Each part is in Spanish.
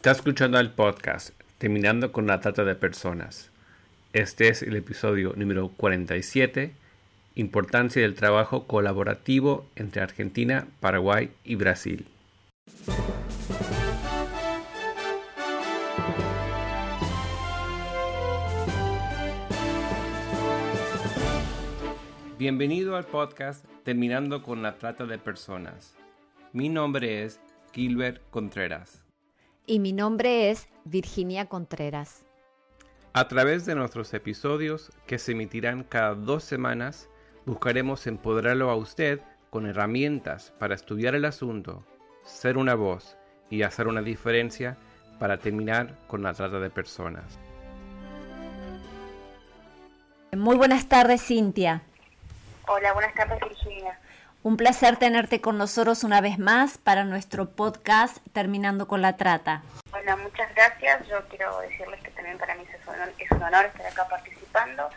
Está escuchando el podcast Terminando con la Trata de Personas. Este es el episodio número 47, Importancia del trabajo colaborativo entre Argentina, Paraguay y Brasil. Bienvenido al podcast Terminando con la Trata de Personas. Mi nombre es Gilbert Contreras. Y mi nombre es Virginia Contreras. A través de nuestros episodios, que se emitirán cada dos semanas, buscaremos empoderarlo a usted con herramientas para estudiar el asunto, ser una voz y hacer una diferencia para terminar con la trata de personas. Muy buenas tardes, Cintia. Hola, buenas tardes, Virginia. Un placer tenerte con nosotros una vez más para nuestro podcast Terminando con la Trata. Bueno, muchas gracias. Yo quiero decirles que también para mí es un honor, estar acá participando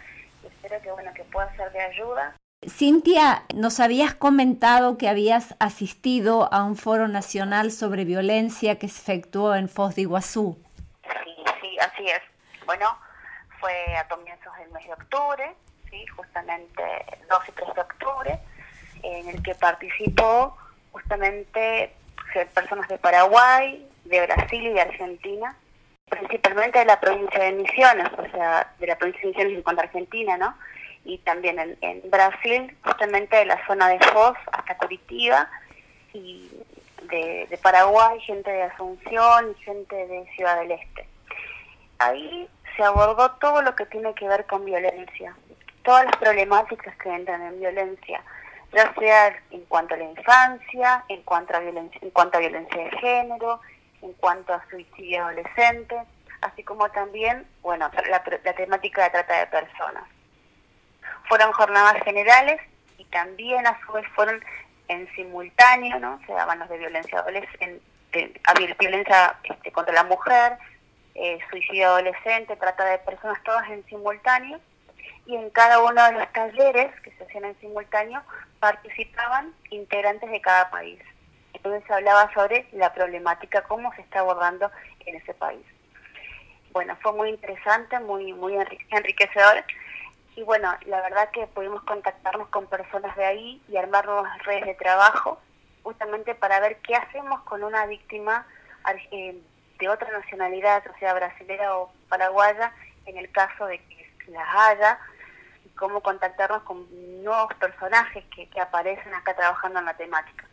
y espero que, bueno, que pueda ser de ayuda. Cintia, nos habías comentado que habías asistido a un foro nacional sobre violencia que se efectuó en Foz de Iguazú. Sí, sí, así es. Bueno, fue a comienzos del mes de octubre, sí, justamente 2 y 3 de octubre en el que participó justamente personas de Paraguay, de Brasil y de Argentina, principalmente de la provincia de Misiones, o sea, de la provincia de Misiones y cuanto Argentina, ¿no? Y también en, Brasil, justamente de la zona de Foz hasta Curitiba, y de, de Paraguay, gente de Asunción y gente de Ciudad del Este. Ahí se abordó todo lo que tiene que ver con violencia, todas las problemáticas que entran en violencia, ya sea en cuanto a la infancia, en cuanto a violencia, en cuanto a violencia de género, en cuanto a suicidio adolescente, así como también, bueno, la, temática de trata de personas. Fueron jornadas generales y también a su vez fueron en simultáneo, ¿no? Se daban los de violencia adolescente, violencia este, contra la mujer, eh, suicidio adolescente, trata de personas, todas en simultáneo y en cada uno de los talleres que se hacían en simultáneo participaban integrantes de cada país. Entonces se hablaba sobre la problemática, cómo se está abordando en ese país. Bueno, fue muy interesante, muy, muy enriquecedor. Y bueno, la verdad que pudimos contactarnos con personas de ahí y armar nuevas redes de trabajo, justamente para ver qué hacemos con una víctima eh, de otra nacionalidad, o sea, brasilera o paraguaya, en el caso de que las haya, cómo contactarnos con nuevos personajes que, aparecen acá trabajando en la temática.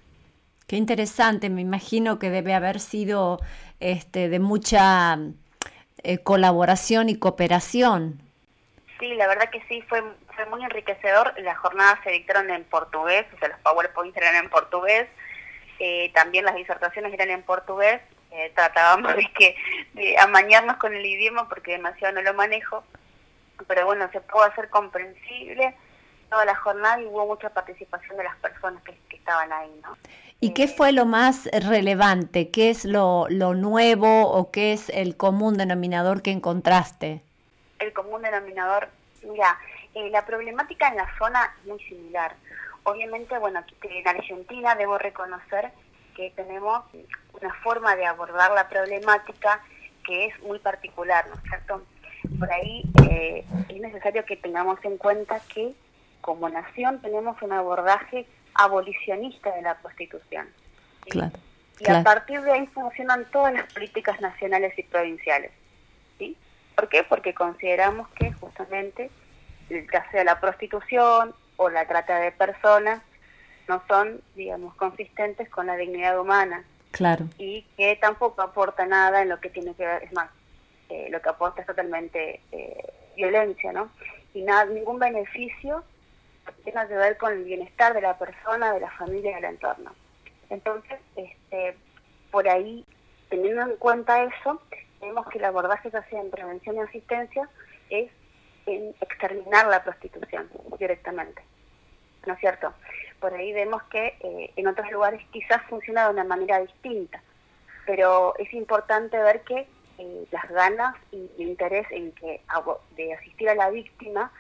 Qué interesante, me imagino que debe haber sido este, de mucha eh, colaboración y cooperación. Sí, la verdad que sí, fue, fue muy enriquecedor. Las jornadas se dictaron en portugués, o sea, los PowerPoints eran en portugués, eh, también las disertaciones eran en portugués. Eh, tratábamos de que de amañarnos con el idioma porque demasiado no lo manejo, pero bueno, se pudo hacer comprensible toda la jornada y hubo mucha participación de las personas que, estaban ahí, ¿no? ¿Y qué fue lo más relevante? ¿Qué es lo, lo nuevo o qué es el común denominador que encontraste? El común denominador, mira, eh, la problemática en la zona es muy similar. Obviamente, bueno, en Argentina debo reconocer que tenemos una forma de abordar la problemática que es muy particular, ¿no es cierto? Por ahí eh, es necesario que tengamos en cuenta que como nación tenemos un abordaje abolicionista de la prostitución. y a partir de ahí funcionan todas las políticas nacionales y provinciales. ¿sí? ¿Por qué? Porque consideramos que justamente ya sea la prostitución o la trata de personas no son, digamos, consistentes con la dignidad humana. Claro. Y que tampoco aporta nada en lo que tiene que ver, es más, eh, lo que aporta es totalmente eh, violencia, ¿no? Y nada, ningún beneficio que tenga que ver con el bienestar de la persona, de la familia del entorno. Entonces, este, por ahí, teniendo en cuenta eso, vemos que el abordaje que hace en prevención y asistencia es en exterminar la prostitución directamente. ¿No es cierto? Por ahí vemos que eh, en otros lugares quizás funciona de una manera distinta, pero es importante ver que eh, las ganas y el interés en que de asistir a la víctima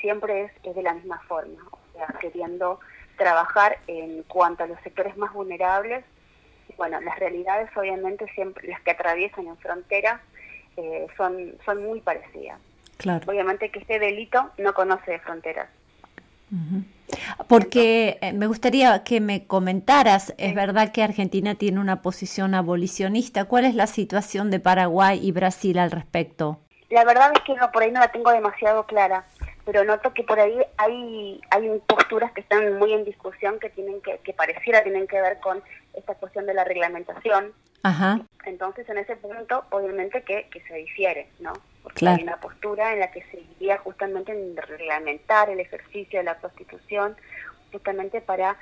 siempre es, de la misma forma, o sea, queriendo trabajar en cuanto a los sectores más vulnerables, bueno, las realidades obviamente siempre, las que atraviesan en frontera, eh, son, son muy parecidas. Claro. Obviamente que este delito no conoce de fronteras. Porque eh, me gustaría que me comentaras, es verdad que Argentina tiene una posición abolicionista, ¿cuál es la situación de Paraguay y Brasil al respecto? La verdad es que no, por ahí no la tengo demasiado clara, pero noto que por ahí hay, hay posturas que están muy en discusión que tienen que, que pareciera tienen que ver con esta cuestión de la reglamentación. Ajá. Entonces, en ese punto, obviamente que, que se difiere, ¿no? Porque hay una postura en la que se iría justamente en reglamentar el ejercicio de la prostitución, justamente para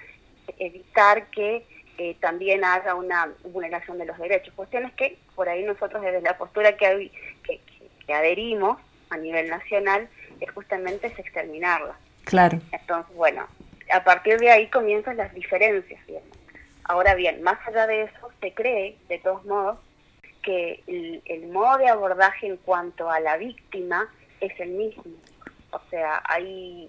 evitar que eh, también haga una vulneración de los derechos. Cuestiones que por ahí nosotros desde la postura que, que, que adherimos a nivel nacional es justamente es exterminarla. Claro. Entonces, bueno, a partir de ahí comienzan las diferencias. Ahora bien, más allá de eso, se cree, de todos modos, que el, modo de abordaje en cuanto a la víctima es el mismo. O sea, hay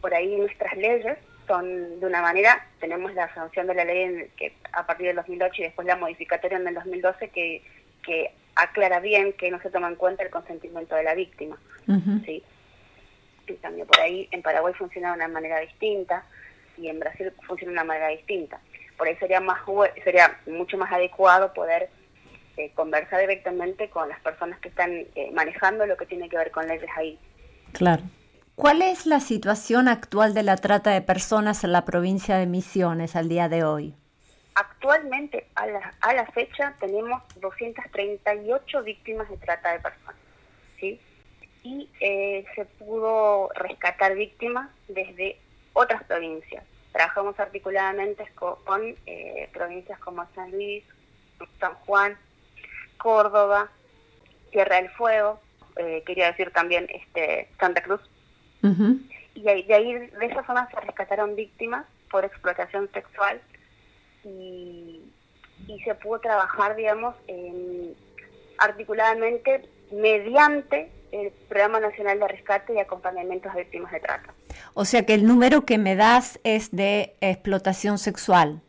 por ahí nuestras leyes son de una manera, tenemos la sanción de la ley en, que a partir del 2008 y después la modificatoria en el 2012 que, que aclara bien que no se toma en cuenta el consentimiento de la víctima. ¿sí? En cambio, por ahí en Paraguay funciona de una manera distinta y en Brasil funciona de una manera distinta. Por ahí sería, más, sería mucho más adecuado poder eh, conversar directamente con las personas que están eh, manejando lo que tiene que ver con leyes ahí. Claro. ¿Cuál es la situación actual de la trata de personas en la provincia de Misiones al día de hoy? Actualmente, a la, a la fecha, tenemos 238 víctimas de trata de personas. ¿sí? Y eh, se pudo rescatar víctimas desde otras provincias. Trabajamos articuladamente con, provincias como San Luis, San Juan, Córdoba, Tierra del Fuego, eh, quería decir también este Santa Cruz. Y de ahí, de esa zona se rescataron víctimas por explotación sexual y, se pudo trabajar, digamos, articuladamente mediante el Programa Nacional de Rescate y Acompañamiento a Víctimas de Trata. O sea que el número que me das es de explotación sexual.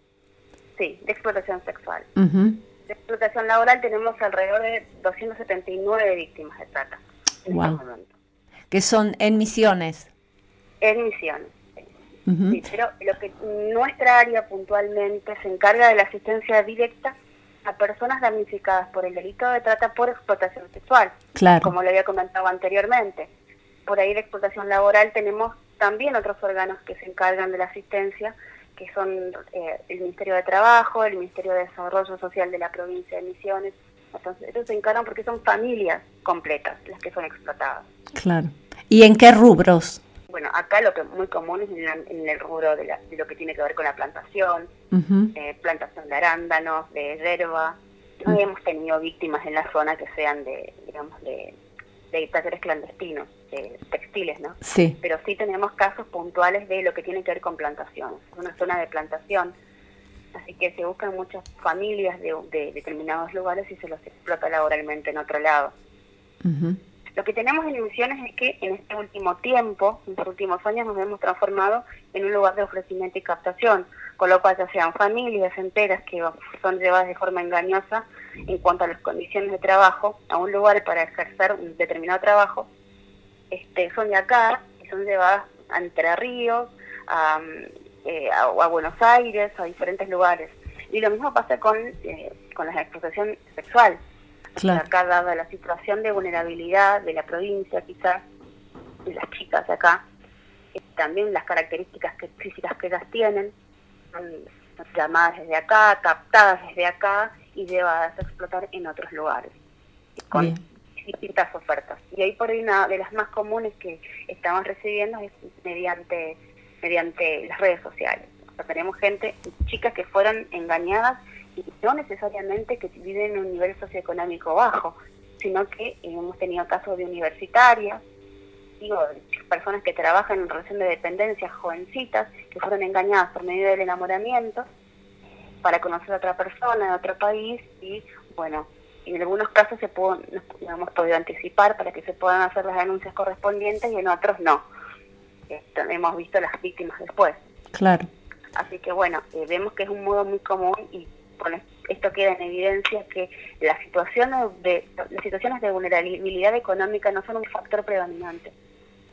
Sí, de explotación sexual de explotación laboral tenemos alrededor de 279 víctimas de trata. En este que son en misiones. En misiones. sí, pero lo que nuestra área puntualmente se encarga de la asistencia directa a personas damnificadas por el delito de trata por explotación sexual, claro. como lo había comentado anteriormente. Por ahí de explotación laboral tenemos también otros órganos que se encargan de la asistencia, que son eh, el Ministerio de Trabajo, el Ministerio de Desarrollo Social de la provincia de Misiones. Entonces, ellos se encargan porque son familias completas las que son explotadas. Claro. ¿Y en qué rubros? Bueno, acá lo que muy común es en, el rubro de, lo que tiene que ver con la plantación, eh, plantación de arándanos, de hierba. No hemos tenido víctimas en la zona que sean de, digamos, de de talleres clandestinos, de textiles, ¿no? Sí. Pero sí tenemos casos puntuales de lo que tiene que ver con plantación. Es una zona de plantación, así que se buscan muchas familias de, determinados lugares y se los explota laboralmente en otro lado. Lo que tenemos en Misiones es que en este último tiempo, en los últimos años, nos hemos transformado en un lugar de ofrecimiento y captación, con lo cual ya sean familias enteras que son llevadas de forma engañosa en cuanto a las condiciones de trabajo a un lugar para ejercer un determinado trabajo, este, son de acá y son llevadas a Entre Ríos, a, eh, Buenos Aires, a diferentes lugares. Y lo mismo pasa con, eh, con la explotación sexual. Acá, dada la situación de vulnerabilidad de la provincia, quizás, de las chicas de acá, eh, también las características que, físicas que ellas tienen, son llamadas desde acá, captadas desde acá y llevadas a explotar en otros lugares, con distintas ofertas. Y ahí por ahí una de las más comunes que estamos recibiendo es mediante, mediante las redes sociales. O sea, tenemos gente, chicas que fueron engañadas no necesariamente que viven en un nivel socioeconómico bajo, sino que hemos tenido casos de universitarias, digo, personas que trabajan en relación de dependencia, jovencitas, que fueron engañadas por medio del enamoramiento para conocer a otra persona de otro país y, bueno, en algunos casos se pudo, nos hemos podido anticipar para que se puedan hacer las denuncias correspondientes y en otros no. Esto, hemos visto las víctimas después. Claro. Así que bueno, eh, vemos que es un modo muy común y esto queda en evidencia que las situaciones de, las situaciones de vulnerabilidad económica no son un factor predominante,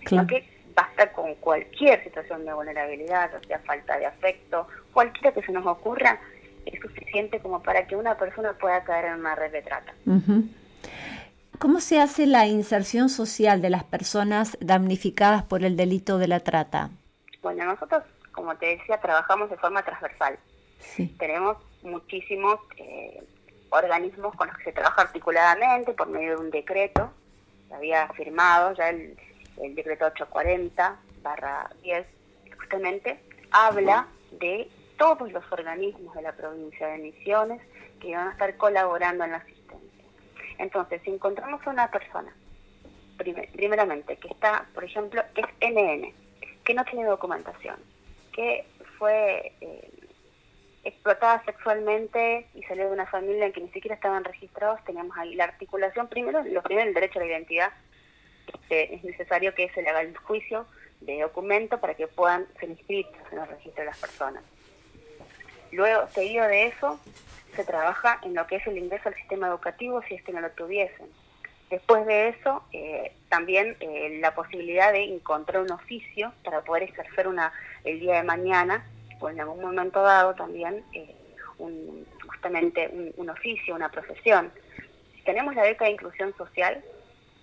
sino que basta con cualquier situación de vulnerabilidad, o sea, falta de afecto, cualquiera que se nos ocurra, es suficiente como para que una persona pueda caer en una red de trata. ¿Cómo se hace la inserción social de las personas damnificadas por el delito de la trata? Bueno, nosotros, como te decía, trabajamos de forma transversal. Tenemos muchísimos eh, organismos con los que se trabaja articuladamente por medio de un decreto, que había firmado ya el, decreto 840 barra 10, justamente habla de todos los organismos de la provincia de Misiones que van a estar colaborando en la asistencia. Entonces, si encontramos a una persona, primeramente, que está, por ejemplo, es NN, que no tiene documentación, que fue eh, explotada sexualmente y salió de una familia en que ni siquiera estaban registrados, teníamos ahí la articulación, primero, lo primero el derecho a la identidad, este, es necesario que se le haga el juicio de documento para que puedan ser inscritos en el registro de las personas. Luego, seguido de eso, se trabaja en lo que es el ingreso al sistema educativo si es que no lo tuviesen. Después de eso, eh, también eh, la posibilidad de encontrar un oficio para poder ejercer una el día de mañana o en algún momento dado también eh, un, justamente un, oficio, una profesión. Tenemos la beca de inclusión social,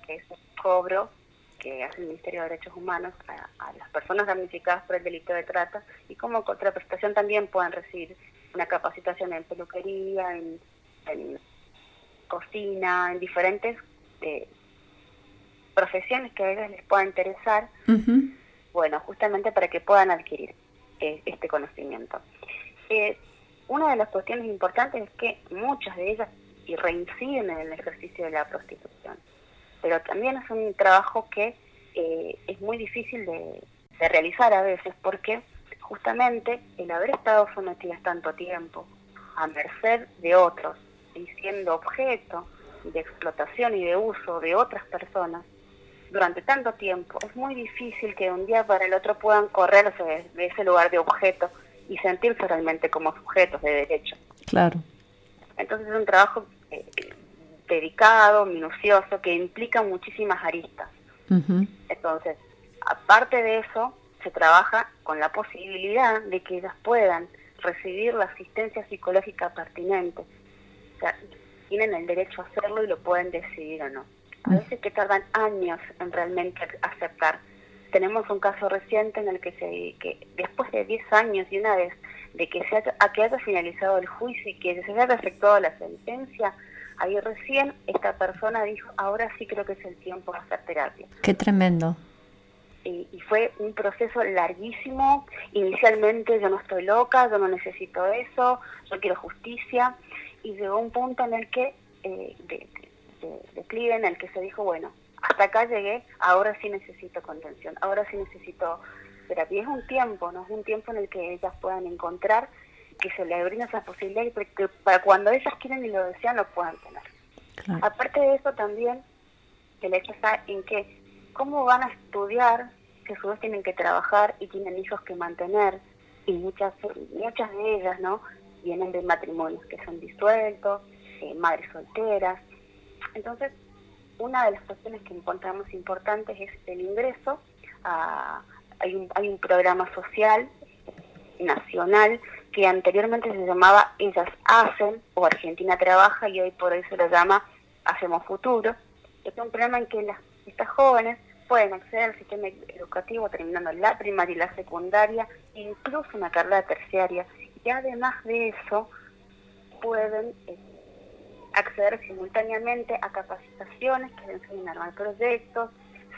que es un cobro que hace el Ministerio de Derechos Humanos a, las personas damnificadas por el delito de trata y como contraprestación también puedan recibir una capacitación en peluquería, en, cocina, en diferentes eh, profesiones que a ellos les pueda interesar, bueno, justamente para que puedan adquirir este conocimiento. Eh, una de las cuestiones importantes es que muchas de ellas y reinciden en el ejercicio de la prostitución, pero también es un trabajo que eh, es muy difícil de, realizar a veces porque justamente el haber estado sometidas tanto tiempo a merced de otros y siendo objeto de explotación y de uso de otras personas, durante tanto tiempo, es muy difícil que de un día para el otro puedan correrse de, ese lugar de objeto y sentirse realmente como sujetos de derecho. Claro. Entonces es un trabajo eh, dedicado, minucioso, que implica muchísimas aristas. Entonces, aparte de eso, se trabaja con la posibilidad de que ellas puedan recibir la asistencia psicológica pertinente. O sea, tienen el derecho a hacerlo y lo pueden decidir o no a veces que tardan años en realmente aceptar. Tenemos un caso reciente en el que, se, que después de 10 años y una vez de que, se haya, que haya finalizado el juicio y que se haya efectuado la sentencia, ahí recién esta persona dijo, ahora sí creo que es el tiempo de hacer terapia. Qué tremendo. Y, y, fue un proceso larguísimo. Inicialmente yo no estoy loca, yo no necesito eso, yo quiero justicia. Y llegó un punto en el que eh, de, de, declive en el que se dijo, bueno, hasta acá llegué, ahora sí necesito contención, ahora sí necesito terapia. Es un tiempo, ¿no? Es un tiempo en el que ellas puedan encontrar que se les brinda esa posibilidad y que para cuando ellas quieren y lo desean lo puedan tener. Aparte de eso también, el hecho está en que cómo van a estudiar, que a su vez tienen que trabajar y tienen hijos que mantener, y muchas, muchas de ellas, ¿no? Vienen de matrimonios que son disueltos, eh, madres solteras, entonces, una de las cuestiones que encontramos importantes es el ingreso. A, hay, un, hay un programa social nacional que anteriormente se llamaba Ellas Hacen o Argentina Trabaja y hoy por hoy se lo llama Hacemos Futuro. Es un programa en que las, estas jóvenes pueden acceder al sistema educativo terminando la primaria y la secundaria, incluso una carrera terciaria. Y además de eso, pueden eh, acceder simultáneamente a capacitaciones que les enseñan a armar proyectos,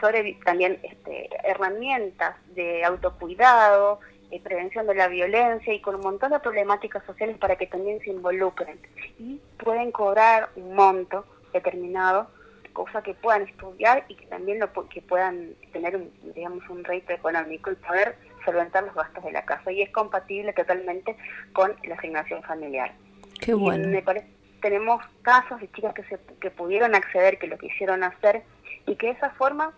sobre también este, herramientas de autocuidado, eh, prevención de la violencia y con un montón de problemáticas sociales para que también se involucren. Y pueden cobrar un monto determinado, cosa que puedan estudiar y que también lo, que puedan tener, un, digamos, un rédito económico y poder solventar los gastos de la casa. Y es compatible totalmente con la asignación familiar. Qué bueno. me parece tenemos casos de chicas que, se, que pudieron acceder, que lo quisieron hacer y que de esa forma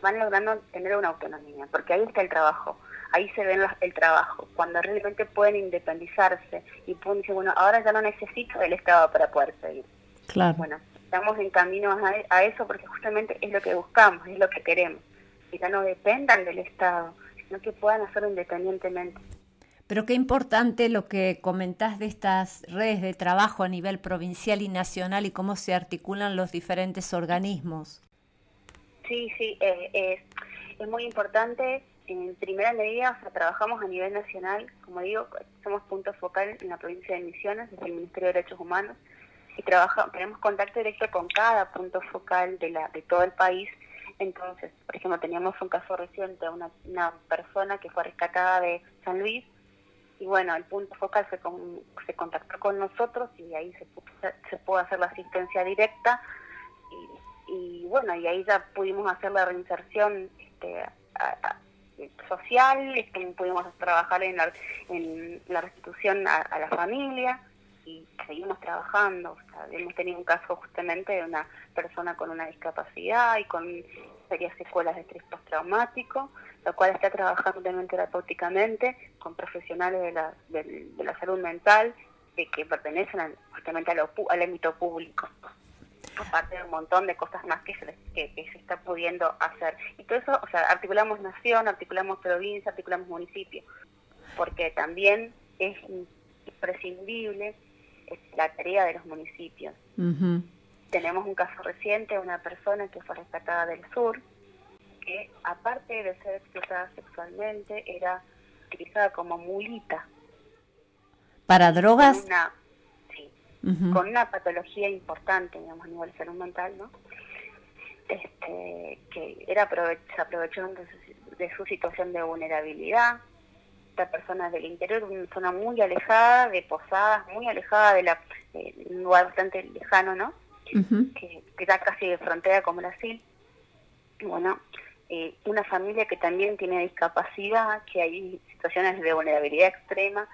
van logrando tener una autonomía, porque ahí está el trabajo. ahí se ve el trabajo, cuando realmente pueden independizarse y pueden decir, bueno, ahora ya no necesito del Estado para poder seguir. Claro. Bueno, estamos en camino a, eso porque justamente es lo que buscamos, es lo que queremos, que ya no dependan del Estado, sino que puedan hacerlo independientemente. Pero qué importante lo que comentás de estas redes de trabajo a nivel provincial y nacional y cómo se articulan los diferentes organismos. Sí, sí, eh, es muy importante. En primera medida, o sea, trabajamos a nivel nacional, como digo, somos punto focal en la provincia de Misiones, desde el Ministerio de Derechos Humanos, y trabaja, tenemos contacto directo con cada punto focal de, la, de todo el país. Entonces, por ejemplo, teníamos un caso reciente, una, una persona que fue rescatada de San Luis, y bueno, el punto focal se, se contactó con nosotros y ahí se, se pudo hacer la asistencia directa y, bueno, y ahí ya pudimos hacer la reinserción este, social, este, pudimos trabajar en la, en la restitución a, la familia y seguimos trabajando. hemos tenido un caso justamente de una persona con una discapacidad y con serias secuelas de estrés postraumático lo cual está trabajando también terapéuticamente con profesionales de la, de, la salud mental de que pertenecen justamente al, ámbito público aparte de un montón de cosas más que se, que, se está pudiendo hacer. Y todo eso, o sea, articulamos nación, articulamos provincia, articulamos municipio, porque también es imprescindible la tarea de los municipios. Tenemos un caso reciente, una persona que fue rescatada del sur, que aparte de ser explotada sexualmente, era utilizada como mulita. ¿Para drogas? Con una, sí, con una patología importante, digamos, a nivel salud mental, ¿no? Este, que era se aprovechó de su, situación de vulnerabilidad. Esta persona del interior, una zona muy alejada, de posadas, muy alejada de la, un lugar bastante lejano, ¿no? Que, que, está casi de frontera con Brasil. Bueno, eh, una familia que también tiene discapacidad, que hay situaciones de vulnerabilidad extrema,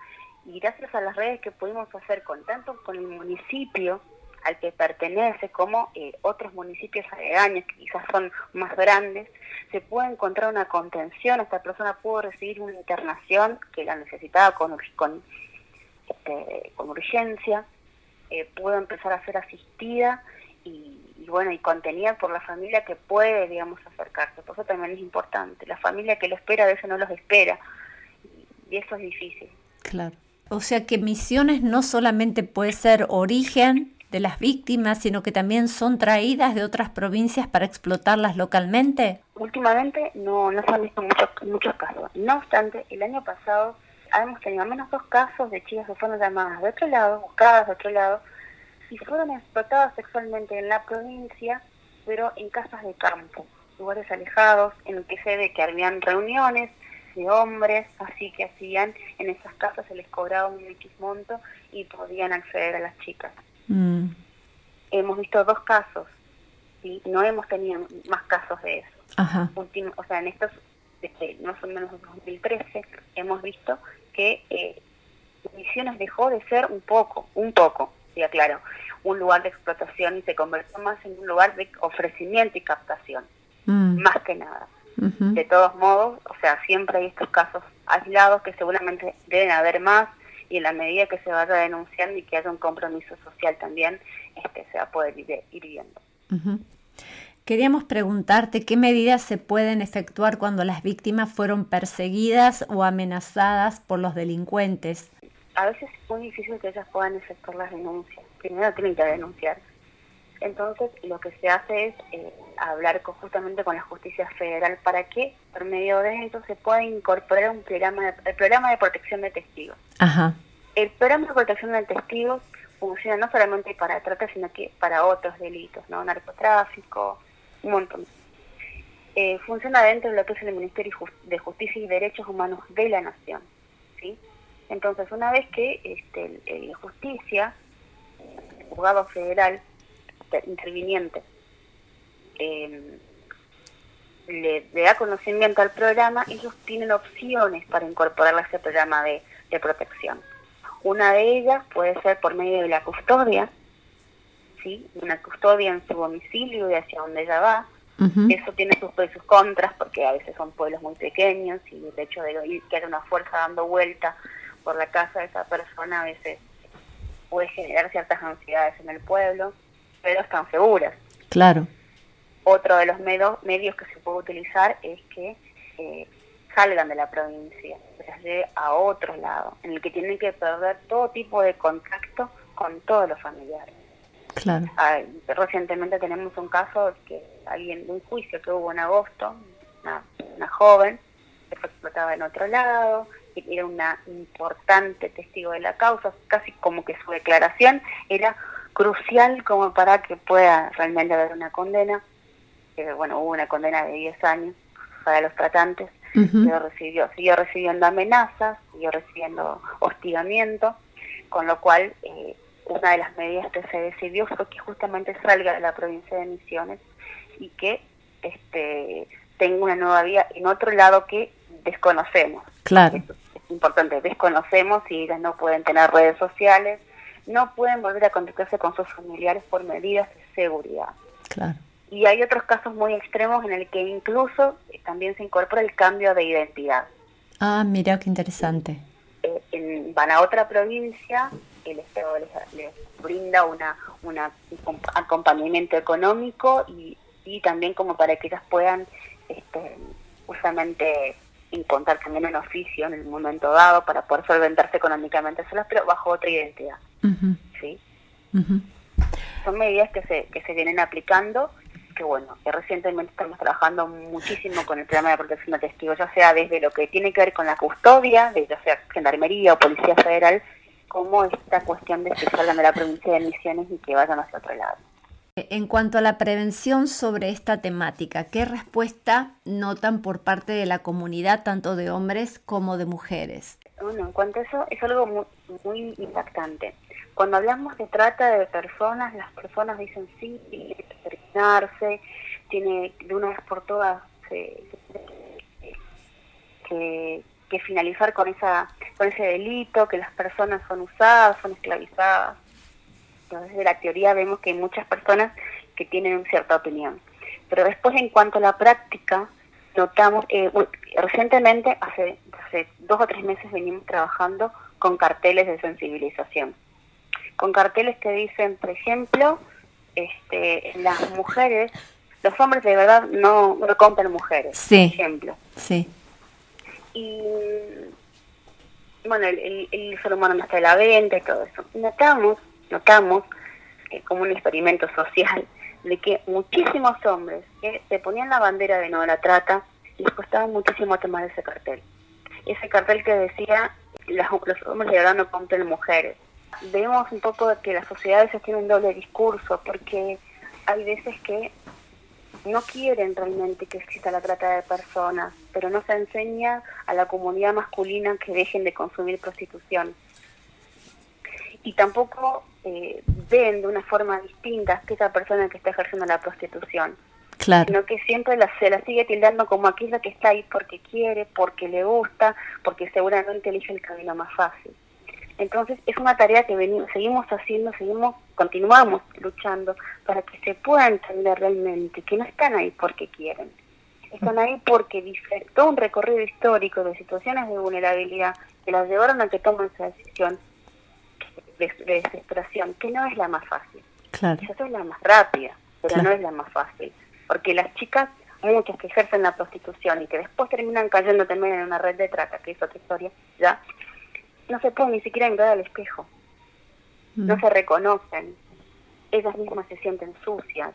y gracias a las redes que pudimos hacer con tanto con el municipio al que pertenece como eh, otros municipios aledaños que quizás son más grandes, se puede encontrar una contención, esta persona pudo recibir una internación que la necesitaba con, con, este, con urgencia, eh, pudo empezar a ser asistida y, bueno, y contenida por la familia que puede, digamos, acercarse. Por eso también es importante. La familia que lo espera a veces no los espera y eso es difícil. Claro. O sea que misiones no solamente puede ser origen de las víctimas, sino que también son traídas de otras provincias para explotarlas localmente. Últimamente no, no se han visto muchos, muchos casos. No obstante, el año pasado hemos tenido al menos dos casos de chicas que fueron llamadas de otro lado, buscadas de otro lado, y fueron explotadas sexualmente en la provincia, pero en casas de campo, lugares alejados, en el que se ve que habían reuniones de hombres, así que hacían, en esas casas se les cobraba un X monto y podían acceder a las chicas. Mm. Hemos visto dos casos, y no hemos tenido más casos de eso. o sea, en estos, desde más o menos 2013, hemos visto que eh, Misiones dejó de ser un poco, un poco, ya claro, un lugar de explotación y se convirtió más en un lugar de ofrecimiento y captación, mm. más que nada. De todos modos, o sea, siempre hay estos casos aislados que seguramente deben haber más y en la medida que se vaya denunciando y que haya un compromiso social también, este, se va a poder ir, viendo. Queríamos preguntarte qué medidas se pueden efectuar cuando las víctimas fueron perseguidas o amenazadas por los delincuentes a veces es muy difícil que ellas puedan efectuar las denuncias. Primero tienen que denunciar. Entonces, lo que se hace es eh, hablar justamente con la justicia federal para que, por medio de esto, se pueda incorporar un programa de, el programa de protección de testigos. Ajá. El programa de protección de testigos funciona no solamente para trata, sino que para otros delitos, ¿no? Narcotráfico, un montón. Eh, funciona dentro de lo que es el Ministerio de Justicia y Derechos Humanos de la Nación, ¿sí? Entonces, una vez que este, el, justicia, el juzgado federal interviniente, em, le, da conocimiento al programa, ellos tienen opciones para incorporarla a ese programa de, protección. Una de ellas puede ser por medio de la custodia, ¿sí? una custodia en su domicilio y hacia donde ella va, Eso tiene sus pros y sus contras, porque a veces son pueblos muy pequeños y el hecho de que haya una fuerza dando vuelta por la casa de esa persona a veces puede generar ciertas ansiedades en el pueblo, pero están seguras. Claro. Otro de los medios que se puede utilizar es que eh, salgan de la provincia, se las lleve a otro lado, en el que tienen que perder todo tipo de contacto con todos los familiares. Claro. recientemente tenemos un caso que alguien de un juicio que hubo en agosto, una, una joven que fue explotada en otro lado, y era una importante testigo de la causa, casi como que su declaración era crucial como para que pueda realmente haber una condena. que bueno, hubo una condena de 10 años para los tratantes, uh recibió, siguió recibiendo amenazas, siguió recibiendo hostigamiento, con lo cual eh, una de las medidas que se decidió fue que justamente salga de la provincia de Misiones y que este tenga una nueva vía en otro lado que desconocemos. Claro. Es, importante, desconocemos y ellas no pueden tener redes sociales, no pueden volver a contactarse con sus familiares por medidas de seguridad. Claro. Y hay otros casos muy extremos en el que incluso también se incorpora el cambio de identidad. Ah, mira qué interesante. Eh, van a otra provincia, el Estado les, brinda una, una, un acompañamiento económico y, y también como para que ellas puedan este, justamente encontrar también un oficio en el momento dado para poder solventarse económicamente solas, pero bajo otra identidad. ¿sí? Son medidas que se, que se vienen aplicando, que bueno, que recientemente estamos trabajando muchísimo con el programa de protección de testigos, ya sea desde lo que tiene que ver con la custodia, de ya sea Gendarmería o Policía Federal, como esta cuestión de que salgan de la provincia de Misiones y que vayan hacia otro lado. En cuanto a la prevención sobre esta temática, ¿qué respuesta notan por parte de la comunidad, tanto de hombres como de mujeres? Bueno, en cuanto a eso, es algo muy, impactante. Cuando hablamos de trata de personas, las personas dicen sí, tiene que terminarse, tiene de una vez por todas que, que finalizar con, esa, con ese delito, que las personas son usadas, son esclavizadas desde la teoría vemos que hay muchas personas que tienen cierta opinión. Pero después, en cuanto a la práctica, notamos, eh, recientemente, hace, hace dos o tres meses, venimos trabajando con carteles de sensibilización. Con carteles que dicen, por ejemplo, este, las mujeres, los hombres de verdad no, no compran mujeres, sí. por ejemplo. Sí. Y bueno, el, el, ser humano no está de la venta y todo eso. Notamos notamos como un experimento social de que muchísimos hombres que se ponían la bandera de no a la trata les costaba muchísimo tomar ese cartel. Ese cartel que decía los hombres de verdad no compran mujeres. Vemos un poco que la sociedad a veces tiene un doble discurso porque hay veces que no quieren realmente que exista la trata de personas, pero no se enseña a la comunidad masculina que dejen de consumir prostitución y tampoco eh, ven de una forma distinta que esa persona que está ejerciendo la prostitución. Claro. Sino que siempre la, se la sigue tildando como aquella que está ahí porque quiere, porque le gusta, porque seguramente elige el camino más fácil. Entonces es una tarea que venimos, seguimos haciendo, seguimos, continuamos luchando para que se pueda entender realmente que no están ahí porque quieren, están ahí porque todo un recorrido histórico de situaciones de vulnerabilidad que las llevaron a que tomen esa decisión de, desesperación, que no es la más fácil. Claro. Esa es la más rápida, pero no es la más fácil. Porque las chicas, muchas que ejercen la prostitución y que después terminan cayendo también en una red de trata, que es otra historia, ya, no se pueden ni siquiera mirar al espejo. No se reconocen. Ellas mismas se sienten sucias,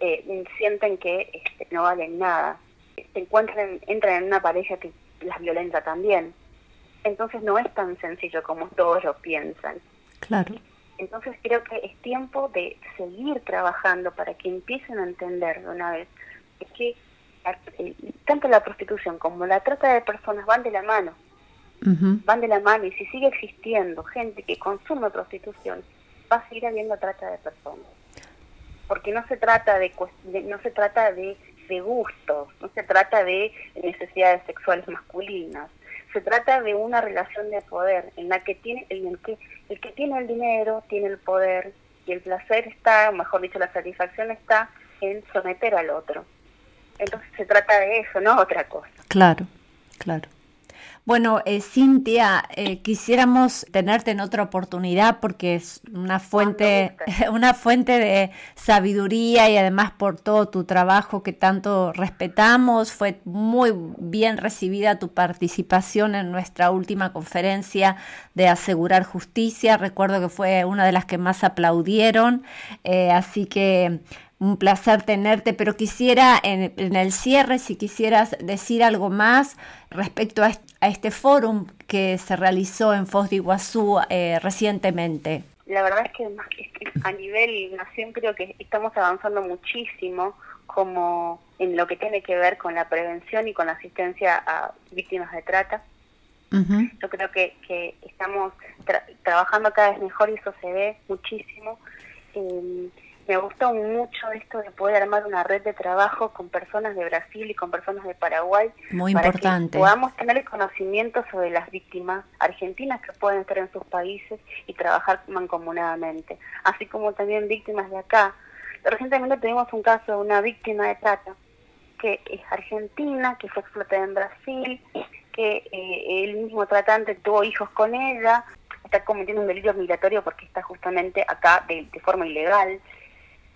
eh, sienten que este, no valen nada. Se encuentran, entran en una pareja que las violenta también. Entonces no es tan sencillo como todos lo piensan. Claro. Entonces creo que es tiempo de seguir trabajando para que empiecen a entender de una vez que tanto la prostitución como la trata de personas van de la mano. Van de la mano y si sigue existiendo gente que consume prostitución, va a seguir habiendo trata de personas. Porque no se trata de, no se trata de, de gustos, no se trata de necesidades sexuales masculinas, se trata de una relación de poder en la que tiene en el que el que tiene el dinero tiene el poder y el placer está, o mejor dicho, la satisfacción está en someter al otro. Entonces se trata de eso, no otra cosa. Claro, claro. Bueno, eh, Cintia, eh, quisiéramos tenerte en otra oportunidad porque es una fuente, una fuente de sabiduría y además por todo tu trabajo que tanto respetamos. Fue muy bien recibida tu participación en nuestra última conferencia de asegurar justicia. Recuerdo que fue una de las que más aplaudieron. Eh, así que un placer tenerte, pero quisiera en, el cierre, si quisieras decir algo más respecto a, este fórum que se realizó en Foz de Iguazú eh, recientemente. La verdad es que, a nivel nación creo que estamos avanzando muchísimo como en lo que tiene que ver con la prevención y con la asistencia a víctimas de trata. Yo creo que, que estamos trabajando cada vez mejor y eso se ve muchísimo. Eh, me gustó mucho esto de poder armar una red de trabajo con personas de Brasil y con personas de Paraguay. Muy para importante. Que podamos tener el conocimiento sobre las víctimas argentinas que pueden estar en sus países y trabajar mancomunadamente, así como también víctimas de acá. Recientemente tuvimos un caso de una víctima de trata que es argentina, que fue explotada en Brasil, que eh, el mismo tratante tuvo hijos con ella, está cometiendo un delito migratorio porque está justamente acá de forma ilegal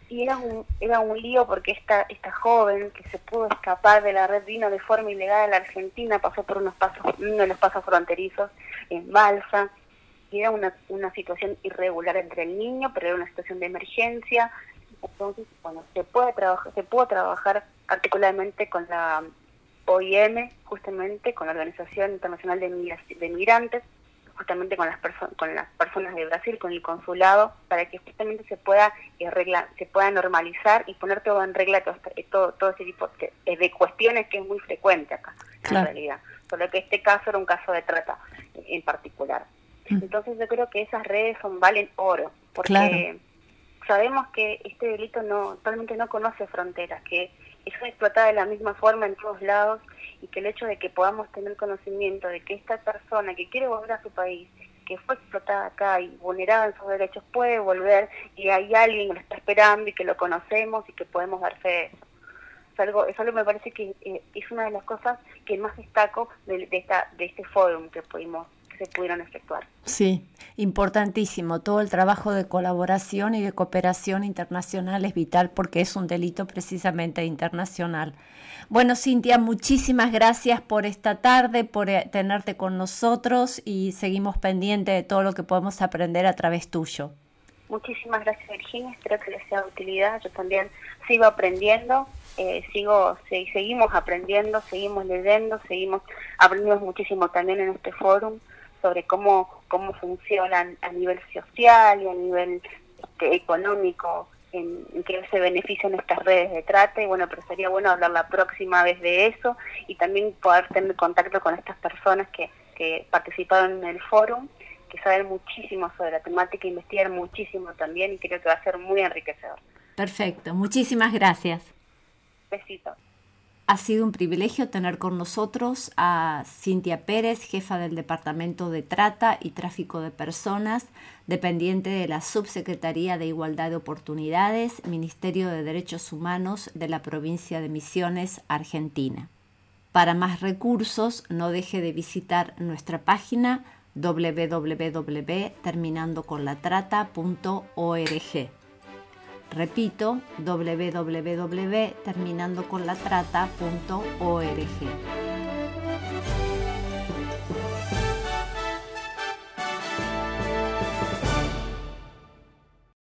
y era un, era un lío porque esta, esta joven que se pudo escapar de la red vino de forma ilegal a la Argentina, pasó por unos pasos, uno de los pasos fronterizos en Balsa, y era una, una situación irregular entre el niño, pero era una situación de emergencia. Entonces, bueno, se puede trabajar, se pudo trabajar articuladamente con la OIM, justamente con la Organización Internacional de, de Migrantes, justamente con las personas con las personas de Brasil, con el consulado, para que justamente se pueda eh, se pueda normalizar y poner todo en regla todo, este, todo, todo ese tipo de, de, cuestiones que es muy frecuente acá en realidad. Solo que este caso era un caso de trata en particular. Mm. Entonces yo creo que esas redes son valen oro, porque sabemos que este delito no totalmente no conoce fronteras, que es explotada de la misma forma en todos lados y que el hecho de que podamos tener conocimiento de que esta persona que quiere volver a su país, que fue explotada acá y vulnerada en sus derechos, puede volver y hay alguien que lo está esperando y que lo conocemos y que podemos dar fe de eso. Es algo, eso me parece que eh, es una de las cosas que más destaco de, de, esta, de este fórum que pudimos se pudieron efectuar. Sí, importantísimo. Todo el trabajo de colaboración y de cooperación internacional es vital porque es un delito precisamente internacional. Bueno, Cintia, muchísimas gracias por esta tarde, por eh, tenerte con nosotros y seguimos pendientes de todo lo que podemos aprender a través tuyo. Muchísimas gracias, Virginia. Espero que les sea de utilidad. Yo también sigo aprendiendo, eh, sigo, seguimos aprendiendo, seguimos leyendo, seguimos aprendiendo muchísimo también en este foro sobre cómo, cómo funcionan a nivel social y a nivel este, económico, en, en, que se benefician estas redes de trata y bueno, pero sería bueno hablar la próxima vez de eso y también poder tener contacto con estas personas que, que participaron en el foro, que saben muchísimo sobre la temática, investigar muchísimo también y creo que va a ser muy enriquecedor. Perfecto, muchísimas gracias. Besito. Ha sido un privilegio tener con nosotros a Cintia Pérez, jefa del Departamento de Trata y Tráfico de Personas, dependiente de la Subsecretaría de Igualdad de Oportunidades, Ministerio de Derechos Humanos de la provincia de Misiones, Argentina. Para más recursos, no deje de visitar nuestra página www.terminandoconlatrata.org. Repito, www.terminandoconlatrata.org.